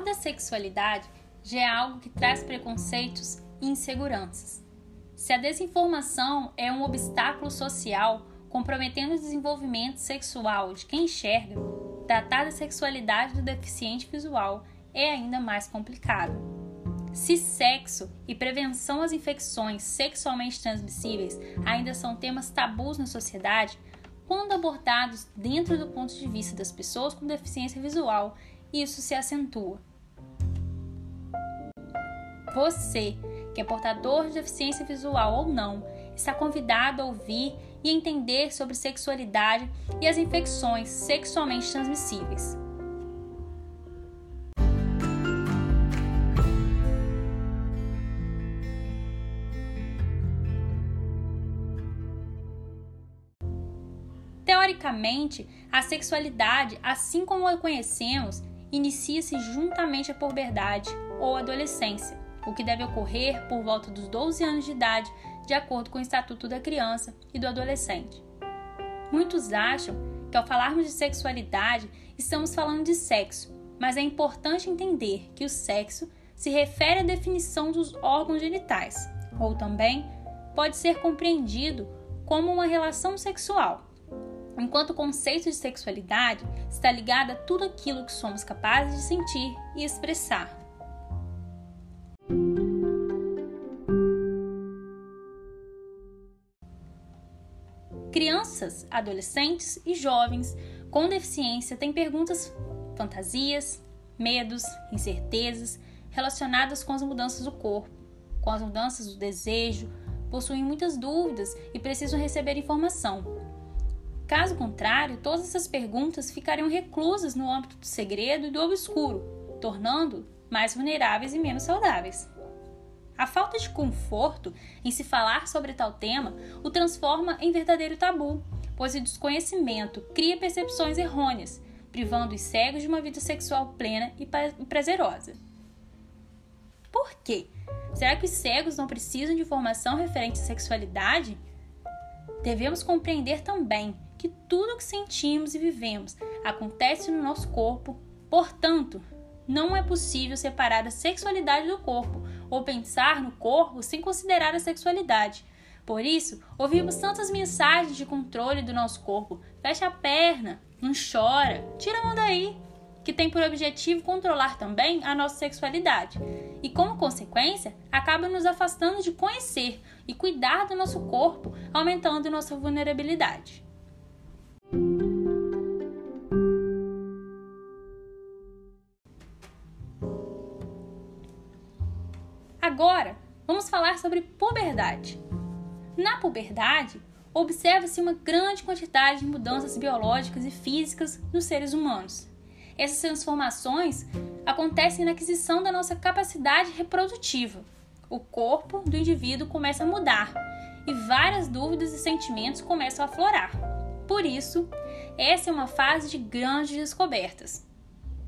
Falar da sexualidade já é algo que traz preconceitos e inseguranças. Se a desinformação é um obstáculo social comprometendo o desenvolvimento sexual de quem enxerga, tratar da sexualidade do deficiente visual é ainda mais complicado. Se sexo e prevenção às infecções sexualmente transmissíveis ainda são temas tabus na sociedade, quando abordados dentro do ponto de vista das pessoas com deficiência visual, isso se acentua. Você, que é portador de deficiência visual ou não, está convidado a ouvir e entender sobre sexualidade e as infecções sexualmente transmissíveis. Teoricamente, a sexualidade, assim como a conhecemos, inicia-se juntamente à puberdade ou adolescência, o que deve ocorrer por volta dos 12 anos de idade, de acordo com o Estatuto da Criança e do Adolescente. Muitos acham que ao falarmos de sexualidade, estamos falando de sexo, mas é importante entender que o sexo se refere à definição dos órgãos genitais, ou também pode ser compreendido como uma relação sexual enquanto o conceito de sexualidade está ligado a tudo aquilo que somos capazes de sentir e expressar. Crianças, adolescentes e jovens com deficiência têm perguntas, fantasias, medos, incertezas relacionadas com as mudanças do corpo, com as mudanças do desejo, possuem muitas dúvidas e precisam receber informação, Caso contrário, todas essas perguntas ficariam reclusas no âmbito do segredo e do obscuro, tornando mais vulneráveis e menos saudáveis. A falta de conforto em se falar sobre tal tema o transforma em verdadeiro tabu, pois o desconhecimento cria percepções errôneas, privando os cegos de uma vida sexual plena e prazerosa. Por quê? Será que os cegos não precisam de informação referente à sexualidade? Devemos compreender também que tudo o que sentimos e vivemos acontece no nosso corpo, portanto, não é possível separar a sexualidade do corpo ou pensar no corpo sem considerar a sexualidade. Por isso, ouvimos tantas mensagens de controle do nosso corpo. Fecha a perna, não chora, tira a mão daí, que tem por objetivo controlar também a nossa sexualidade. E como consequência, acaba nos afastando de conhecer e cuidar do nosso corpo, aumentando nossa vulnerabilidade. Agora, vamos falar sobre puberdade. Na puberdade, observa-se uma grande quantidade de mudanças biológicas e físicas nos seres humanos. Essas transformações acontecem na aquisição da nossa capacidade reprodutiva. O corpo do indivíduo começa a mudar e várias dúvidas e sentimentos começam a aflorar. Por isso, essa é uma fase de grandes descobertas.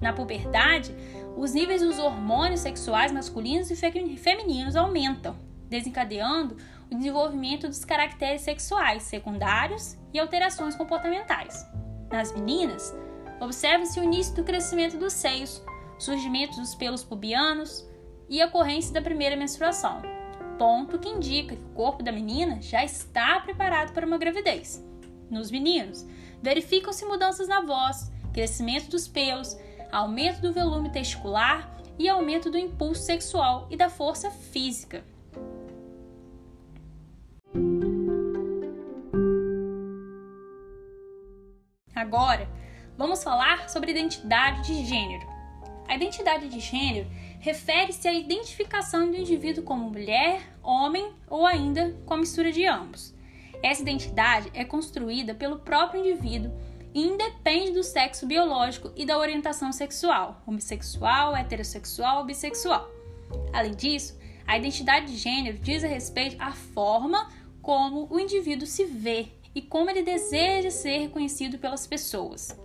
Na puberdade, os níveis dos hormônios sexuais masculinos e femininos aumentam, desencadeando o desenvolvimento dos caracteres sexuais secundários e alterações comportamentais. Nas meninas, observa-se o início do crescimento dos seios, surgimento dos pelos pubianos e a ocorrência da primeira menstruação, ponto que indica que o corpo da menina já está preparado para uma gravidez. Nos meninos, verificam-se mudanças na voz, crescimento dos pelos, aumento do volume testicular e aumento do impulso sexual e da força física. Agora, vamos falar sobre identidade de gênero. A identidade de gênero refere-se à identificação do indivíduo como mulher, homem ou ainda com a mistura de ambos. Essa identidade é construída pelo próprio indivíduo e independe do sexo biológico e da orientação sexual, homossexual, heterossexual ou bissexual. Além disso, a identidade de gênero diz a respeito à forma como o indivíduo se vê e como ele deseja ser reconhecido pelas pessoas.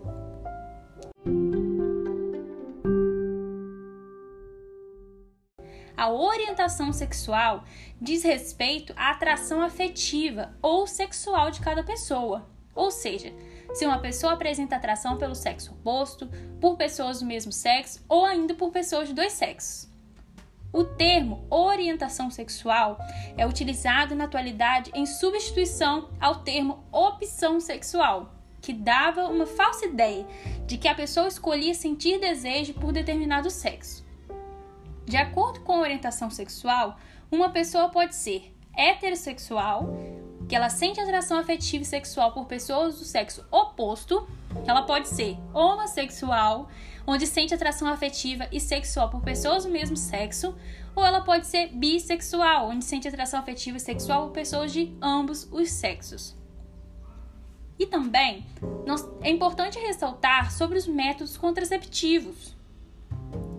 A orientação sexual diz respeito à atração afetiva ou sexual de cada pessoa, Ou seja, se uma pessoa apresenta atração pelo sexo oposto, por pessoas do mesmo sexo ou ainda por pessoas de dois sexos. O termo orientação sexual é utilizado na atualidade em substituição ao termo opção sexual, que dava uma falsa ideia de que a pessoa escolhia sentir desejo por determinado sexo. De acordo com a orientação sexual, uma pessoa pode ser heterossexual, que ela sente atração afetiva e sexual por pessoas do sexo oposto, ela pode ser homossexual, onde sente atração afetiva e sexual por pessoas do mesmo sexo, ou ela pode ser bissexual, onde sente atração afetiva e sexual por pessoas de ambos os sexos. E também é importante ressaltar sobre os métodos contraceptivos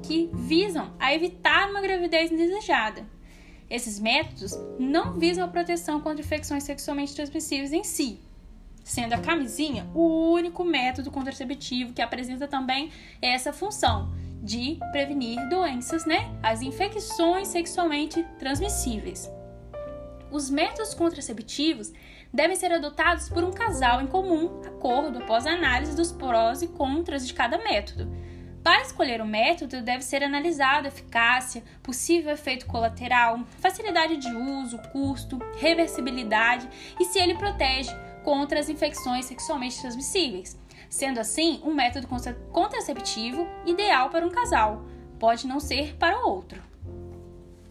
que visam a evitar uma gravidez indesejada. Esses métodos não visam a proteção contra infecções sexualmente transmissíveis em si, sendo a camisinha o único método contraceptivo que apresenta também essa função de prevenir doenças, né? As infecções sexualmente transmissíveis. Os métodos contraceptivos devem ser adotados por um casal em comum acordo após a análise dos prós e contras de cada método. Para escolher o método, deve ser analisado eficácia, possível efeito colateral, facilidade de uso, custo, reversibilidade e se ele protege contra as infecções sexualmente transmissíveis. Sendo assim, um método contraceptivo ideal para um casal, pode não ser para o outro.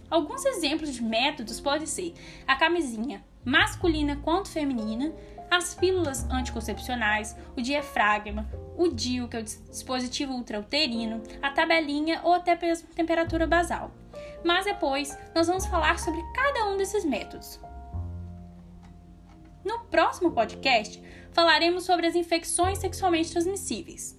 Alguns exemplos de métodos podem ser a camisinha masculina quanto feminina, as pílulas anticoncepcionais, o diafragma, o DIU, que é o dispositivo ultrauterino, a tabelinha ou até mesmo temperatura basal. Mas depois nós vamos falar sobre cada um desses métodos. No próximo podcast, falaremos sobre as infecções sexualmente transmissíveis.